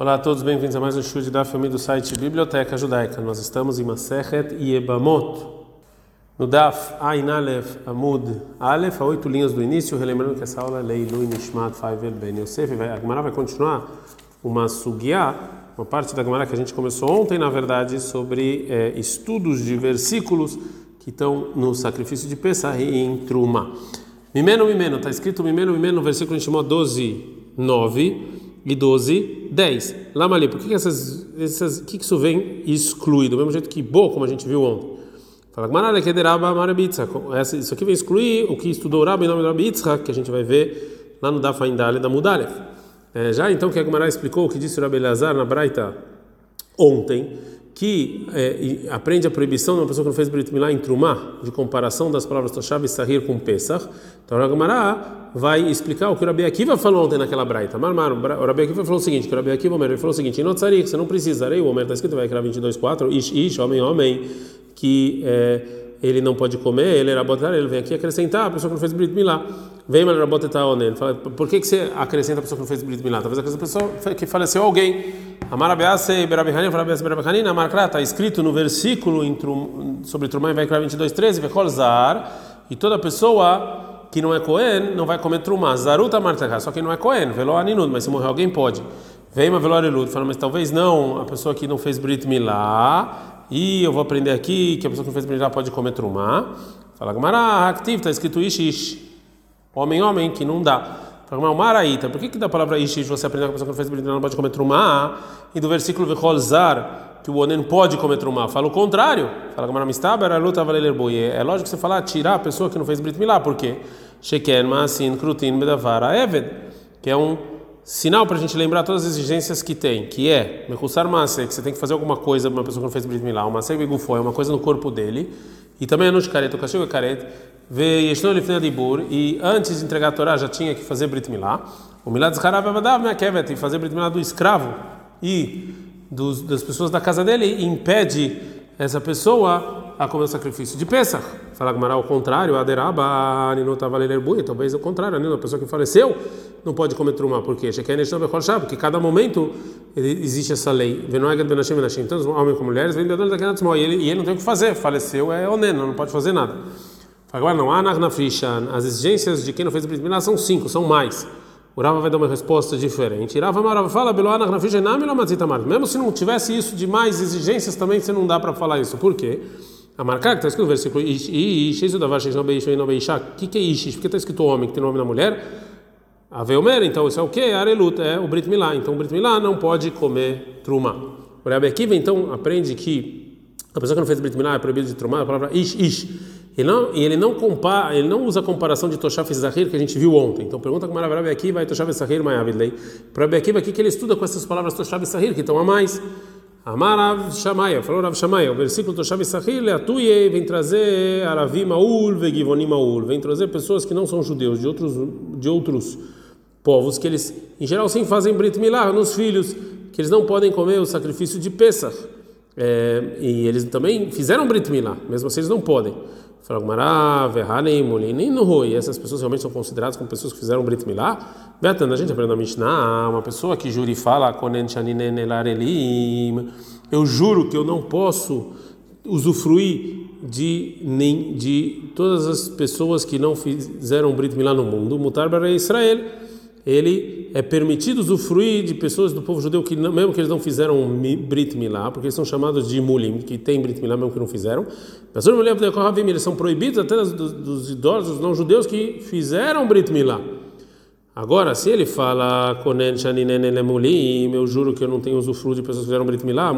Olá a todos, bem-vindos a mais um show da família do site Biblioteca Judaica. Nós estamos em Masechet Yebamot, no Daf Ain Aleph Amud Aleph, a oito linhas do início, relembrando que essa aula é Leilu Nishmat Faivel Ben Yosef. A Gemara vai continuar uma sugiá, uma parte da Gemara que a gente começou ontem, na verdade, sobre é, estudos de versículos que estão no sacrifício de Pesach e em Truma. Mimeno, Mimeno, está escrito Mimeno, Mimeno no versículo chamou 12, 9 e 12, 10. Lamali, por que, que essas, essas, que, que isso vem excluído? Do mesmo jeito que Bo, como a gente viu ontem. Fala, isso aqui vem excluir o que estudou Rabi em nome do Rabi que a gente vai ver lá no Dafa Indale da Mudalef. É, já então que a Gemara explicou o que disse o Rabi Elazar na Braita ontem, que é, aprende a proibição de uma pessoa que não fez Brit Milá em Trumá, de comparação das palavras Toshav e Sahir com Pesach. Então a Gemara vai explicar o que o Rabi Akiva falou ontem naquela braita. Marmar, o Rabi Akiva falou o seguinte, que o Rabi Akiva Omer, ele falou o seguinte, você não precisa, o Omer está escrito, vai criar 22.4, ish, ish, homem, homem, que é, ele não pode comer, ele era botar, ele vem aqui acrescentar a pessoa que não fez Brit Milá. Vem mal raboteta onen. Fala, por que que você acrescenta a pessoa que não fez Brit Milá? Talvez aquela pessoa que faleceu alguém. Amar abease berabihanin, fala abease berabihanin, amar kra, está escrito no versículo sobre Trumã, vai criar 22.13, vekol zar, e toda pessoa que não é Cohen não vai comer Trumá. Zaruta martaka, só que não é Cohen, velo aninud, mas se morrer alguém pode. Vem uma velorelud, fala, mas talvez não, a pessoa que não fez Brit Milá, e eu vou aprender aqui que a pessoa que não fez Brit Milá pode comer Trumá. Fala, Gamara, activo, está escrito ish, ish homem, homem, que não dá. Fala, Maraíta, por que, que da palavra ish você aprende que a pessoa que não fez Milá não pode comer Trumá? E do versículo Vechol Zar, que o Onen pode comer Trumá, fala o contrário. Fala, Gamara Mistaber, a luta É lógico que você falar, tirar a pessoa que não fez Brit Milá, por quê? Sheken, Masin, Krutin, Bedavara, Eved, que é um sinal para a gente lembrar todas as exigências que tem, que é Mekussar Mase, que você tem que fazer alguma coisa uma pessoa que não fez Brit Milá, uma Begufo, é uma coisa no corpo dele, e também é no Shkaret, o castigo é Karet, e antes de entregar a Torá já tinha que fazer Brit Milá, o Milad Zharav Avadav Mekevet, e fazer Brit Milá do escravo e dos, das pessoas da casa dele, impede essa pessoa a comer o sacrifício de Pesach. Fala Gamara ao contrário, Aderaba, Ninotavalerbui, talvez o contrário, a pessoa que faleceu não pode comer truma, por quê? Porque cada momento existe essa lei. Tanto homens como mulheres, e ele, ele não tem o que fazer, faleceu é oneno, não pode fazer nada. Agora não, as exigências de quem não fez a primeira são cinco, são mais. O Rava vai dar uma resposta diferente. Rava Marava fala, mesmo se não tivesse isso de mais exigências, também você não dá para falar isso. Por quê? A marcar que está escrito no versículo Ish, isso da Vash, não Beishu, não Beishá. O que é Ish? Porque está escrito homem que tem nome na mulher. A então isso é o que? Arelut, é o Brit Milá. Então o Brit Milá não pode comer truma. O Rebbe Akiva então aprende que a pessoa que não fez Brit Milá é proibido de trumar, a palavra Ish, Ish. E não, e ele não compara, ele não usa a comparação de Toshaf Zahir que a gente viu ontem. Então pergunta como era Rebbe Akiva, vai Toshaf Zahir, Mayavidlei. Para Rebbe Akiva aqui que ele estuda com essas palavras Toshaf Zahir que estão a mais. Amar Rav Shamaia, falou Rav Shamaia, o versículo Toshav Sahir, Leatuye, vem trazer Aravim Maul, Vegivonim Maul, vem trazer pessoas que não são judeus, de outros, de outros povos, que eles, em geral, sim fazem Brit Milah nos filhos, que eles não podem comer o sacrifício de Pesach. É, e eles também fizeram Brit Milah, mesmo assim eles não podem. E essas pessoas realmente são consideradas como pessoas que fizeram Brit Milá? Betana, a gente aprende na Mishnah, uma pessoa que jura e fala, eu juro que eu não posso usufruir de, nem, de todas as pessoas que não fizeram Brit Milá no mundo, Mutar para Israel ele é permitido usufruir de pessoas do povo judeu que mesmo que eles não fizeram Brit Milá, porque eles são chamados de Mulim, que tem Brit Milá mesmo que não fizeram. Eles são proibidos até dos, dos idosos não judeus que fizeram Brit Milá. Agora, se ele fala eu juro que eu não tenho usufruto de pessoas que fizeram Brit Milá,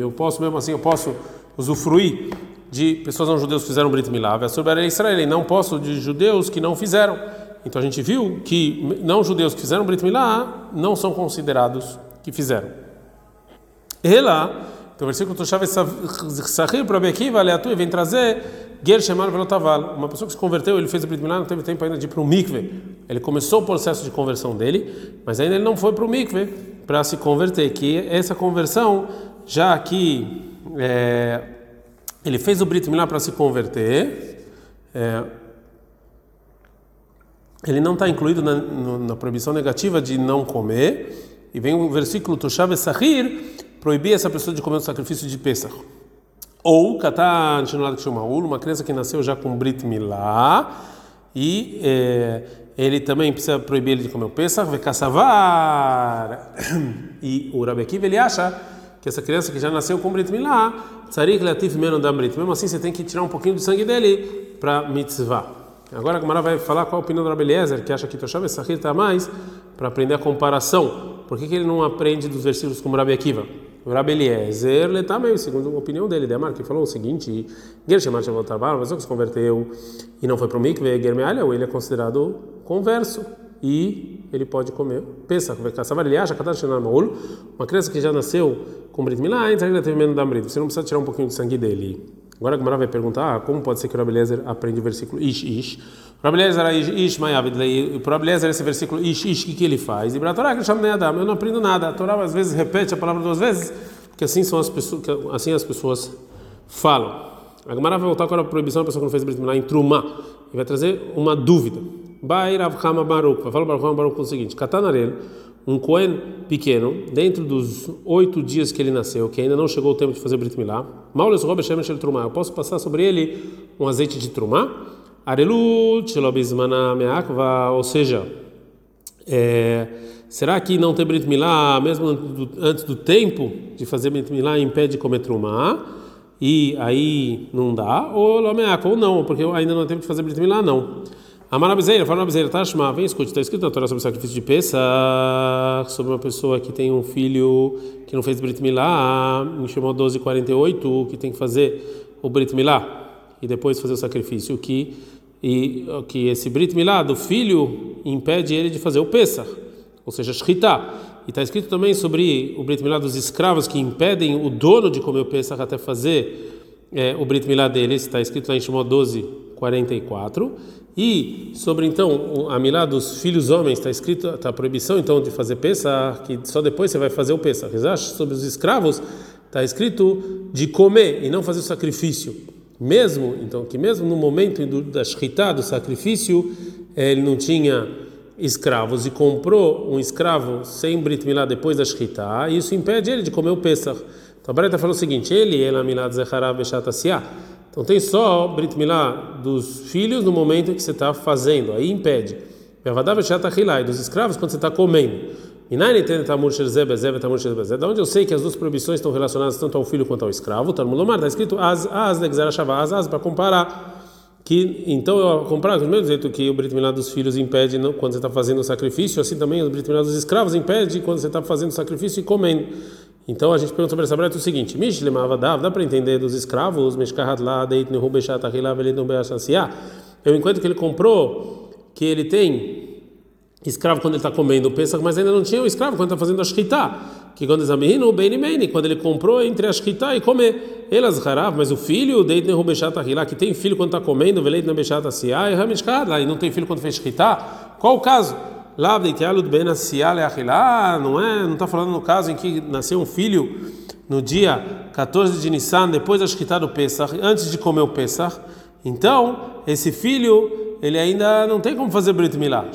eu posso mesmo assim, eu posso usufruir de pessoas não judeus que fizeram Brit Milá. Israel, não posso de judeus que não fizeram. Então a gente viu que não judeus que fizeram Brit Milá não são considerados que fizeram. E lá, então o versículo Toshav Sahir para Bekiva, Aleatu, vem trazer Ger Shemar Velotaval. Uma pessoa que se converteu, ele fez Brit Milá, não teve tempo ainda de ir para o mikve. Ele começou o processo de conversão dele, mas ainda ele não foi para o mikve para se converter. Que essa conversão, já que é, ele fez o Brit Milá para se converter, é, ele não está incluído na, na, proibição negativa de não comer, e vem o versículo Toshav Sahir proibir essa pessoa de comer o sacrifício de Pesach. Ou Shemaul, uma criança que nasceu já com Brit Milá e é, ele também precisa proibir ele de comer o Pesach. E o Rabi Akiva, ele acha que essa criança que já nasceu com Brit Milá, Brit, mesmo assim você tem que tirar um pouquinho do sangue dele para mitzvah. Agora a Gamara vai falar qual a opinião do Rabi Eliezer, que acha que Toshav Sahir está mais para aprender a comparação. Por que, que ele não aprende dos versículos como Rabi Akiva? O Rabi Eliezer, ele está meio, segundo a opinião dele, Demar, que falou o seguinte: Ger Shemar Shavot Trabalho, mas que se converteu e não foi para o Mikve, Ger Mealha, ele é considerado converso e ele pode comer Vekasavar, ele acha, uma criança que já nasceu com Brit Milá, entra ele teve menos da Brit, você não precisa tirar um pouquinho de sangue dele. Agora a Gemara vai perguntar ah, como pode ser que o Rabelezer aprende o versículo Ish Ish. O Rabelezer Ish Ish Mayavid. O Rabelezer esse versículo Ish Ish, o que, que ele faz? E para a Torá que ele chama Adam, eu não aprendo nada. A Torá às vezes repete a palavra duas vezes, porque assim são as pessoas, assim as pessoas falam. A Gemara vai voltar agora a proibição da pessoa que não fez Brit Milá em Trumá e vai trazer uma dúvida. Bai Rav Hama Baruch. Vai falar para Rav Baruch o seguinte: Katanarel um Cohen pequeno, dentro dos oito dias que ele nasceu, que ainda não chegou o tempo de fazer Brit Milá, Maules Robe Shem Shel Trumá, eu posso passar sobre ele um azeite de Trumá? Arelut Shelobizmana Meakva, ou seja, é, será que não ter Brit Milá, mesmo antes do tempo de fazer Brit Milá, impede de comer Trumá? E aí não dá? Ou Lomeakva, ou não, porque ainda não tem tempo de fazer Brit Milá, não. Amarabizeira, fala Amarabizeira, Tashma, vem escute, está escrito na Torá sobre o sacrifício de Pesach, sobre uma pessoa que tem um filho que não fez Brit Milá, em chamou 1248, que tem que fazer o Brit Milá e depois fazer o sacrifício, que, e, que esse Brit Milá do filho impede ele de fazer o Pesach, ou seja, Shritá. E está escrito também sobre o Brit Milá dos escravos que impedem o dono de comer o Pesach até fazer é, o Brit Milá deles, está escrito lá em Shemot 12, 44. E sobre então a milá dos filhos homens está escrito está a proibição então de fazer peça que só depois você vai fazer o peça. Sobre os escravos está escrito de comer e não fazer o sacrifício. Mesmo então que mesmo no momento do, da shritá, do sacrifício ele não tinha escravos e comprou um escravo sem brit milá depois da shritá, isso impede ele de comer o pesach. Então a Bareta falou o seguinte: ele ela milá zecharav beshat então tem só Brit Milá dos filhos no momento que você está fazendo, aí impede. E dos escravos quando você está comendo. Da onde eu sei que as duas proibições estão relacionadas tanto ao filho quanto ao escravo? Está escrito as as as as para comparar. Que então eu comparar do mesmo jeito que o Brit Milá dos filhos impede quando você está fazendo o sacrifício, assim também o Brit Milá dos escravos impede quando você está fazendo o sacrifício e comendo. Então a gente pergunta sobre essa breta o seguinte: Mishlemava dav, dá para entender dos escravos, Mishkahat lá, Deit Nehubeshat Ahila Velit Eu enquanto que ele comprou, que ele tem escravo quando ele está comendo o Pesach, mas ainda não tinha o escravo quando está fazendo a Shkita. Que quando examina o Beni Beni, quando ele comprou entre a Shkita e comer. Elas harav, mas o filho, Deit Nehubeshat Ahila, que tem filho quando está comendo, Velit Nebeshat Asiá, e Hamishkahat lá, e não tem filho quando fez Shkita. Qual o caso? Não é? Não está falando no caso em que nasceu um filho no dia 14 de Nissan, depois da Shkita do Pesach, antes de comer o Pesach. Então, esse filho, ele ainda não tem como fazer Brit Milá.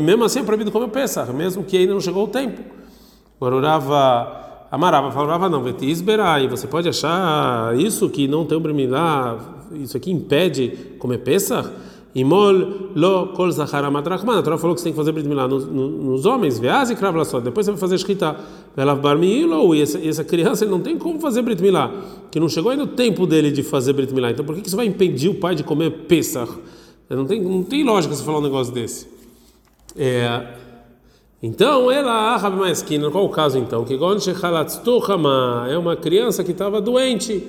Mesmo assim é proibido comer o Pesach, mesmo que ainda não chegou o tempo. Agora, Amarava falava não, e você pode achar isso que não tem o Brit Milá, isso aqui impede comer Pesach? Imol lo kol zahara madrachman. A Torá falou que você tem que fazer brit milá nos, nos homens, veaz e kravla só. Depois você vai fazer escrita velav bar e essa, essa criança ele não tem como fazer brit milá, que não chegou ainda o tempo dele de fazer brit milá. Então por que, que você vai impedir o pai de comer pesach? Não tem, não tem lógica você falar um negócio desse. É, então, ela, Rabi Maeskina, qual o caso então? Que é uma criança que estava doente,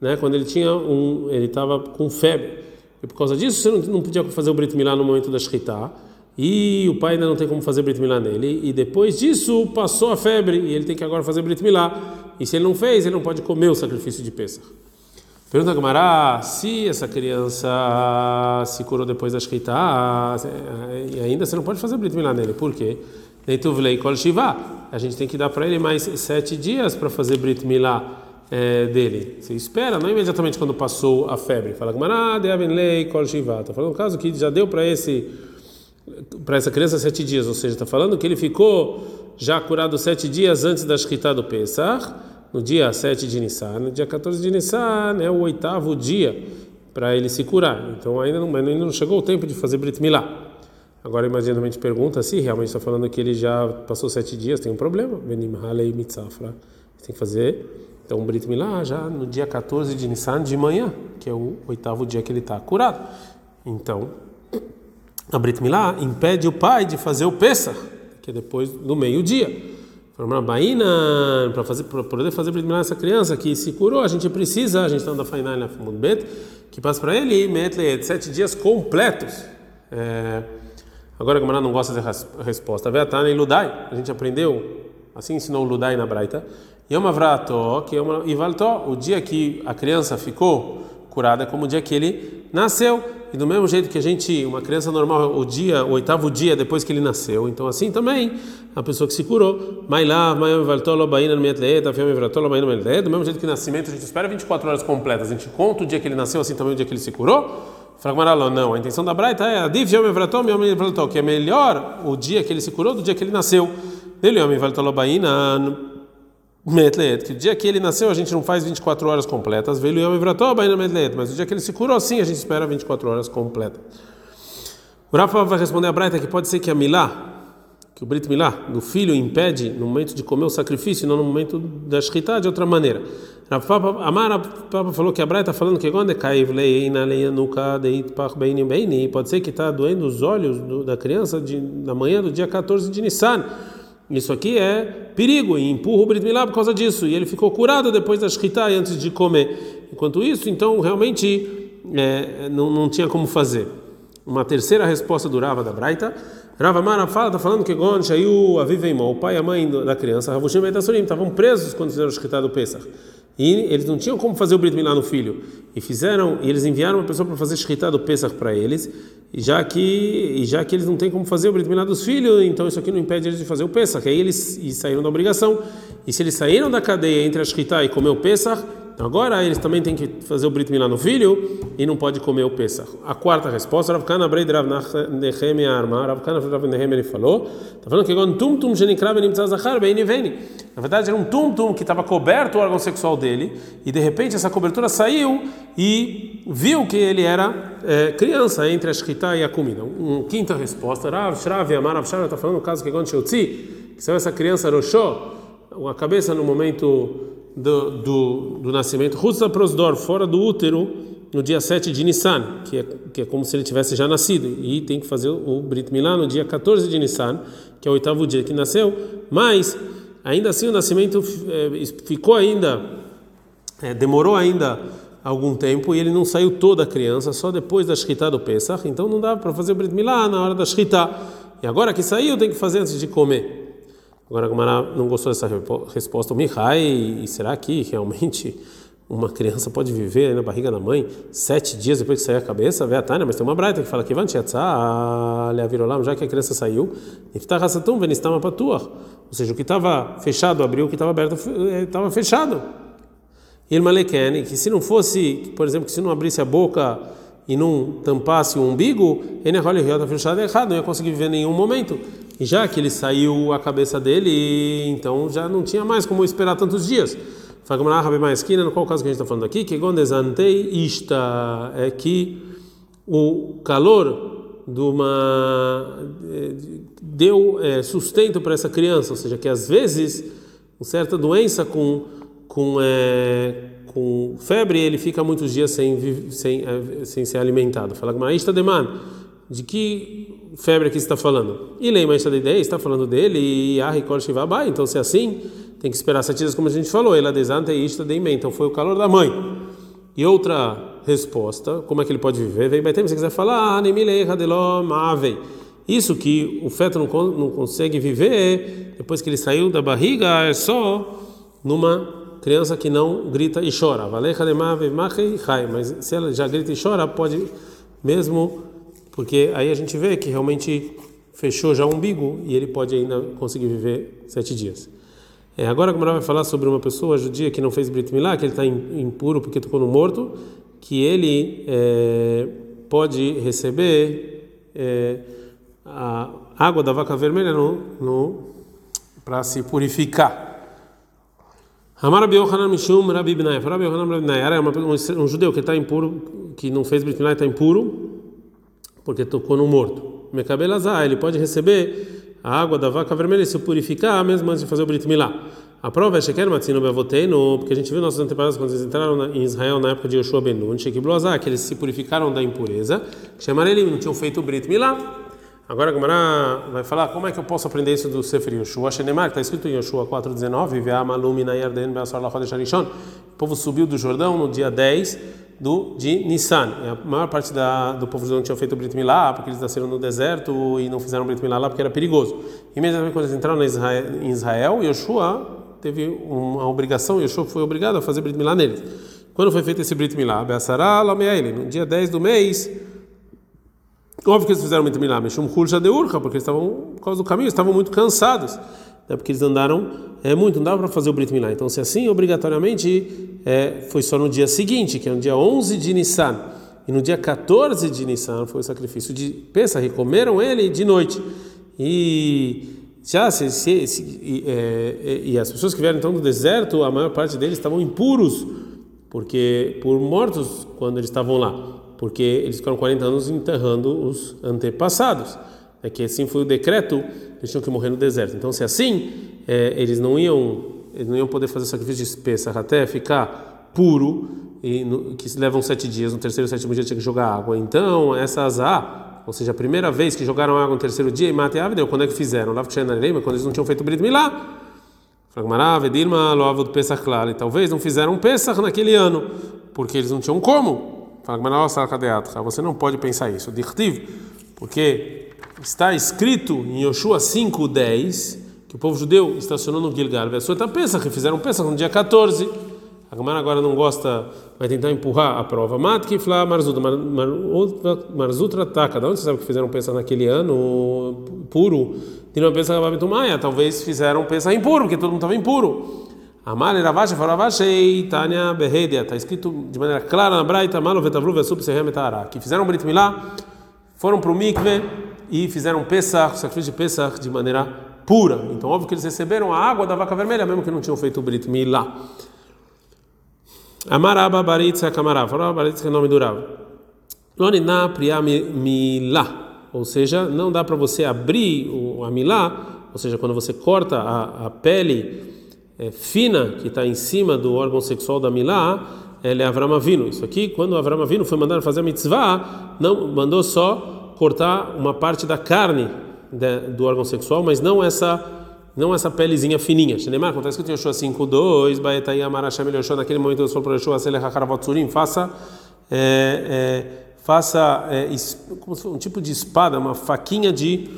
né? Quando ele tinha um, ele estava com febre. E por causa disso você não, podia fazer o Brit Milá no momento da Shritá. E o pai ainda não tem como fazer Brit Milá nele. E depois disso passou a febre e ele tem que agora fazer Brit Milá. E se ele não fez, ele não pode comer o sacrifício de Pesach. Pergunta a Gamara, se essa criança se curou depois da Shritá, e ainda você não pode fazer Brit Milá nele. Por quê? Neituvlei Kol Shiva. A gente tem que dar para ele mais sete dias para fazer Brit Milá é, dele. Você espera, não imediatamente quando passou a febre. Fala, Está falando um caso que já deu para esse para essa criança sete dias, ou seja, está falando que ele ficou já curado sete dias antes da Shkita do Pesach, no dia 7 de Nissan, no dia 14 de Nissan é o oitavo dia para ele se curar. Então ainda não, ainda não chegou o tempo de fazer Brit Milá. Agora imagina a gente pergunta se realmente está falando que ele já passou sete dias, tem um problema. Benim Halei Mitzafra. Tem que fazer então Brit Milá já no dia 14 de Nissan de manhã, que é o oitavo dia que ele está curado. Então a Brit Milá impede o pai de fazer o Pesach, que é depois do meio-dia. Para fazer para poder fazer Brit Milá essa criança que se curou, a gente precisa, a gente está na Fainal na Bet, que passa para ele metle sete dias completos. É, agora a Gamara não gosta da resposta. Veatana e Ludai, a gente aprendeu, assim ensinou o Ludai na Braita. Yom Avrato, que Yom Ivalto, o dia que a criança ficou curada é como o dia que ele nasceu. E do mesmo jeito que a gente, uma criança normal, o dia, o oitavo dia depois que ele nasceu, então assim também a pessoa que se curou, do mesmo jeito que nascimento a gente espera 24 horas completas, a gente conta o dia que ele nasceu, assim também o dia que ele se curou. Fragmaralo, não, a intenção da Braita é Adiv Yom Ivratol, Yom que é melhor o dia que ele se curou do dia que ele nasceu. Dele Yom Ivaltolo, Baina Metleet, que o dia que ele nasceu a gente não faz 24 horas completas, veio Yom Ivrató, Metleet, mas o dia que ele se curou, sim, a gente espera 24 horas completas. O Rafa vai responder a Braita que pode ser que a Milá, que o Brit Milá, do filho, impede no momento de comer o sacrifício, não no momento da Shkita, de outra maneira. Rafa, Amar Papa falou que a Braita está falando que pode ser que está doendo os olhos da criança de, na manhã do dia 14 de Nissan. Isso aqui é perigo e empurra o Brit Milá por causa disso. E ele ficou curado depois da Shkita antes de comer. Enquanto isso, então realmente é, não, não tinha como fazer. Uma terceira resposta do Rava da Braita. Rava Mara fala, está falando que Gon Shayu Aviveimó, o pai e a mãe da criança, Ravushim e estavam presos quando fizeram o Shkita do Pesach. E eles não tinham como fazer o Brit Milá no filho. E fizeram, e eles enviaram uma pessoa para fazer Shkita do Pesach para eles já que já que eles não têm como fazer o Brit Milá dos filhos, então isso aqui não impede eles de fazer o Pesach. Aí eles saíram da obrigação. E se eles saíram da cadeia entre a Shkita e comer o Pesach, agora eles também têm que fazer o Brit Milá no filho e não pode comer o Pesach. A quarta resposta, Rav Kana Breid Rav Nehemia Arma, Rav Kana Rav Nehemia ele falou, está falando que agora tum tum genikrav nimtzah zachar bem veni. Na verdade era um tum tum que estava coberto o órgão sexual dele e de repente essa cobertura saiu e viu que ele era é, criança entre a shkita e a comida. Uma quinta resposta, Rav Shrav Amar Rav está falando no caso que quando Sheutzi, que saiu essa criança Roshó, a cabeça no momento do, do, do nascimento, Hutzah Prosdor, fora do útero, no dia 7 de Nissan, que é, que é como se ele tivesse já nascido, e tem que fazer o Brit Milá no dia 14 de Nissan, que é o oitavo dia que nasceu, mas ainda assim o nascimento é, ficou ainda, é, demorou ainda algum tempo e ele não saiu toda a criança, só depois da Shkita do Pesach, então não dá para fazer o Brit Milá na hora da Shkita. E agora que saiu, tem que fazer antes de comer. Agora, Gamara não gostou dessa resposta. O Mihai, será que realmente uma criança pode viver na barriga da mãe sete dias depois que sair a cabeça? Vê a Tânia, mas tem uma braita que fala que já que a criança saiu, ou seja, o que estava fechado abriu, o que estava aberto estava fechado. E ele que se não fosse, por exemplo, que se não abrisse a boca e não tampasse o umbigo, ele está fechado errado, não ia conseguir viver em nenhum momento. E já que ele saiu a cabeça dele, então já não tinha mais como esperar tantos dias. Fagmará Rabi Maesquina, no qual caso que a gente está falando aqui, que gondesantei ista é que o calor de uma deu é, sustento para essa criança, ou seja, que às vezes uma certa doença com com é, com febre ele fica muitos dias sem sem é, sem ser alimentado. Fala que ista deman de que febre que está falando? E lei mais da ideia está falando dele e a ricol shivabai. Então se é assim, tem que esperar sete dias como a gente falou. Ela desanta e ista de Então foi o calor da mãe. E outra resposta, como é que ele pode viver? Vem se quiser falar, ah, isso que o feto não, não consegue viver depois que ele saiu da barriga é só numa criança que não grita e chora. Mas se ela já grita e chora, pode mesmo porque aí a gente vê que realmente fechou já o umbigo e ele pode ainda conseguir viver sete dias. É, agora como vai falar sobre uma pessoa judia que não fez Brit Milá, que ele está impuro porque tocou no morto, que ele é, pode receber é, a água da vaca vermelha no, no para se purificar. Amar Rabi Yohanan Mishum Rabi Bnai. Rabi Yohanan Rabi Bnai. Era um, um judeu que está impuro, que não fez Brit Milá está impuro, porque tocou no morto. Mekabelazar, ele pode receber a água da vaca vermelha e se purificar mesmo antes de fazer o Brit Milá. A prova é Sheker Matzino Bevoteinu, porque a gente viu nossos antepassados quando eles entraram em Israel na época de Yoshua Ben Nun, Shekiblozar, que eles se purificaram da impureza, chamaram ele, não tinham feito o Brit Milá. Agora a Gemara vai falar como é que eu posso aprender isso do Sefer Yoshua Shenemar, que está escrito em Yoshua 4,19, Ve'amalumi na Yarden be'asar. O povo subiu do Jordão no dia 10 do, de Nissan. A maior parte da, do povo judeu não tinha feito o Brit Milá, porque eles nasceram no deserto e não fizeram o Brit Milá lá porque era perigoso. Imediatamente quando eles entraram Israel, em Israel, Yoshua teve uma obrigação, Yoshua foi obrigado a fazer Brit Milá neles. Quando foi feito esse Brit Milá? Be'asará lameaile, no dia 10 do mês Óbvio que eles fizeram muito milagre, Mishum Hulja de Urcha, porque eles estavam, por causa do caminho, estavam muito cansados, né, porque eles andaram é, muito, não dava para fazer o Brit Milá. Então, se assim, obrigatoriamente, é, foi só no dia seguinte, que é no dia 11 de Nissan, e no dia 14 de Nissan foi o sacrifício de Pesach, comeram ele de noite. E já se, se, se e, é, e, as pessoas que vieram então do deserto, a maior parte deles estavam impuros, porque por mortos quando eles estavam lá porque eles ficaram 40 anos enterrando os antepassados. É que assim foi o decreto, eles tinham que morrer no deserto. Então, se assim, é, eles não iam, eles não iam poder fazer sacrifício de Pesach até ficar puro, e no, que levam sete dias. No terceiro sétimo dia tinha que jogar água. Então, essa azar, ou seja, a primeira vez que jogaram água no terceiro dia e mate a quando é que fizeram? Lá quando eles não tinham feito o Brit Milá. E talvez não fizeram Pesach naquele ano, porque eles não tinham como. Você não pode pensar isso. Porque está escrito em Yoshua 5:10 que o povo judeu estacionou no Gilgal. Pensa que fizeram pensa no dia 14. A Gamara agora não gosta, vai tentar empurrar a prova. Matkifla Marzutra, Marzutra Taka. Da onde você sabe que fizeram pensar naquele ano puro? Tinha uma pensa Maia. Talvez fizeram pensar impuro, porque todo mundo estava impuro. Amar Ravashi Faravashi Tanya Behedia. Está escrito de maneira clara na Braita, Malo Vetavlu Vesup Sehem. Que fizeram Brit Milá, foram para o Mikve e fizeram Pesach, sacrifício de Pesach, de maneira pura. Então, óbvio que eles receberam a água da vaca vermelha, mesmo que não tinham feito o Brit Milá. Amaraba Baritza Kamará. Farava Baritza que é o nome do Rav. Lonina Priya Milá. Ou seja, não dá para você abrir a Milá, ou seja, quando você corta a, a pele é, fina que está em cima do órgão sexual da Milá, ela é Avram Avinu. Isso aqui, quando Avram Avinu foi mandado fazer a mitzvah, não mandou só cortar uma parte da carne de, do órgão sexual, mas não essa não essa pelezinha fininha. Shenemar, acontece que o Yoshua 5.2, Baetai Amarashem Yoshua, naquele momento Deus falou para Yoshua, Selech HaKaravotzurim, faça é, é, faça é, um tipo de espada, uma faquinha de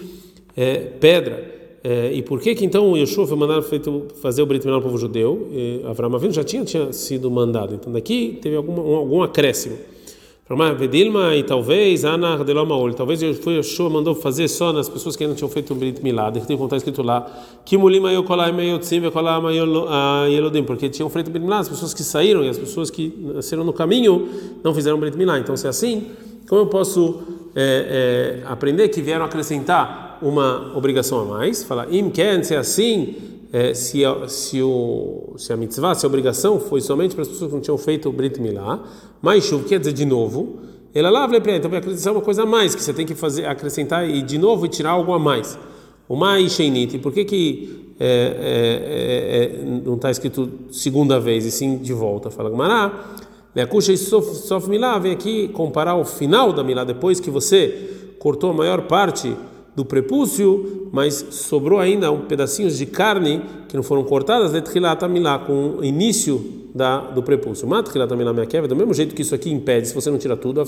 é, pedra é, e por que que então o Yeshua foi mandado feito fazer o Brit Milá no povo judeu? E Avraham Avinu já tinha, tinha sido mandado. Então daqui teve alguma, um, algum acréscimo. Vedilma e talvez Ana Delamaol. Talvez foi Yeshua mandou fazer só nas pessoas que ainda tinham feito o Brit Milá. Tem que contar escrito lá que Mulima Yokolai Meyotzim Yokolai Yelodim, porque tinham feito Brit Milá as pessoas que saíram e as pessoas que nasceram no caminho não fizeram Brit Milá. Então se é assim, como eu posso é, é, aprender que vieram acrescentar uma obrigação a mais. Fala, im ken, se é assim, é, se, se, o, se a mitzvah, se a obrigação foi somente para as pessoas que não tinham feito o Brit Milá, mas chuv quer dizer de novo, ela lá vai então vai acrescentar uma coisa a mais que você tem que fazer, acrescentar e de novo e tirar algo a mais. O mais sheinit, por que que é, é, é, é não está escrito segunda vez e sim de volta? Fala Gamará, Leakusha e Sof Milá, vem aqui comparar o final da Milá, depois que você cortou a maior parte do prepúcio, mas sobrou ainda um pedacinhos de carne que não foram cortadas, milá, com o início da, do prepúcio. do mesmo jeito que isso aqui impede, se você não tira tudo,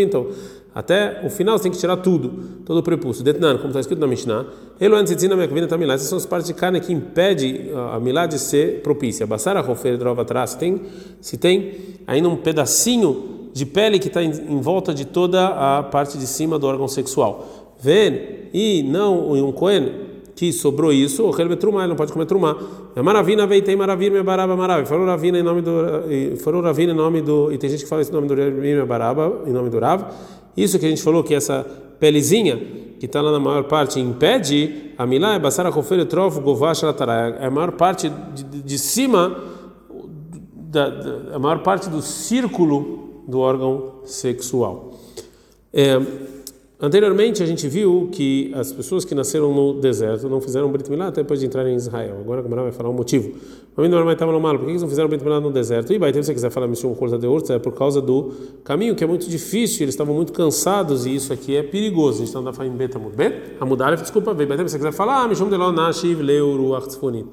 então, até o final você tem que tirar tudo, todo o prepúcio. Detnan, como está escrito na Mishnah, essas são as partes de carne que impede a milá de ser propícia. Basara rofer atrás, tem, se tem ainda um pedacinho de pele que está em, em volta de toda a parte de cima do órgão sexual ven e não um cohen que sobrou isso, o ele não pode comer trumá. É maravina veio tem maravilha me baraba maravilha. Falou ravina em nome do falou ravina em nome do e tem gente que fala esse nome do me baraba em nome do Rav. Isso que a gente falou que essa pelezinha que está lá na maior parte, impede, a milá é basara kofere trof govash é a maior parte de, de, de cima, da, da, a maior parte do círculo do órgão sexual. É, Anteriormente a gente viu que as pessoas que nasceram no deserto não fizeram Brit Milá até depois de entrar em Israel. Agora a Gamara vai falar o motivo. No mal. Por que eles não fizeram Brit Milá no deserto? E vai, se você quiser falar Mishum Corta de Urza, é por causa do caminho que é muito difícil. Eles estavam muito cansados e isso aqui é perigoso. A gente está andando em Bet Amud Bet. Amud Alef, desculpa, vai, se você quiser falar Mishum Delon Nashiv Leuru Achtzfonit.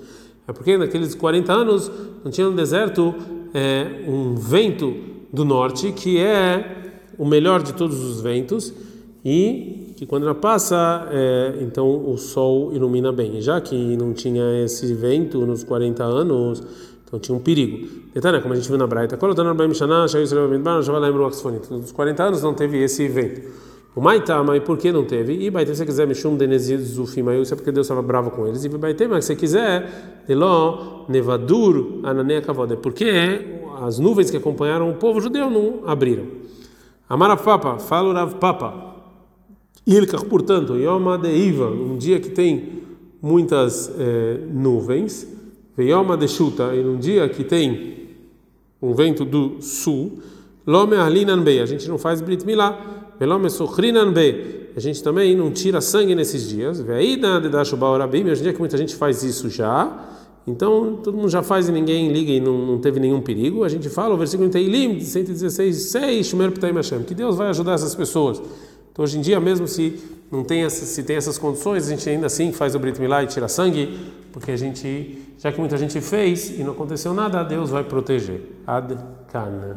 É porque naqueles 40 anos não tinha no deserto é, um vento do norte que é o melhor de todos os ventos e que quando ela passa, é, então o sol ilumina bem. Já que não tinha esse vento nos 40 anos, então tinha um perigo. Detalhe, como a gente viu na Braita, nos 40 anos não teve esse vento. O Maitá, mas por que não teve? E Baitê, se quiser, Mishum Denezizufim, isso é porque Deus estava bravo com eles. E Baitê, mas se quiser, Deló, Nevadur, Ananea Kavod, é porque as nuvens que acompanharam o povo judeu não abriram. Amarav Papa, fala o Rav Papa. Ilkach, portanto, Yoma de Iva, um dia que tem muitas é, nuvens, Yoma de Shuta, e um dia que tem um vento do sul, Lome Arlinan Be, a gente não faz Brit Milá, Velome Sochrinan Be, a gente também não tira sangue nesses dias, Veida de Dashuba Orabim, hoje em dia que muita gente faz isso já, então todo mundo já faz e ninguém liga e não, não teve nenhum perigo, a gente fala o versículo em Teilim, 116, 6, Shumer Ptaim Hashem, que Deus vai ajudar essas pessoas. Então, hoje em dia, mesmo se não tem essa, se tem essas condições, a gente ainda assim faz o Brit Milá e tira sangue, porque a gente, já que muita gente fez e não aconteceu nada, Deus vai proteger. Ad Kana.